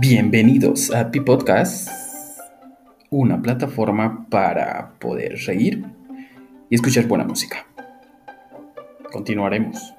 Bienvenidos a Pi Podcast, una plataforma para poder reír y escuchar buena música. Continuaremos.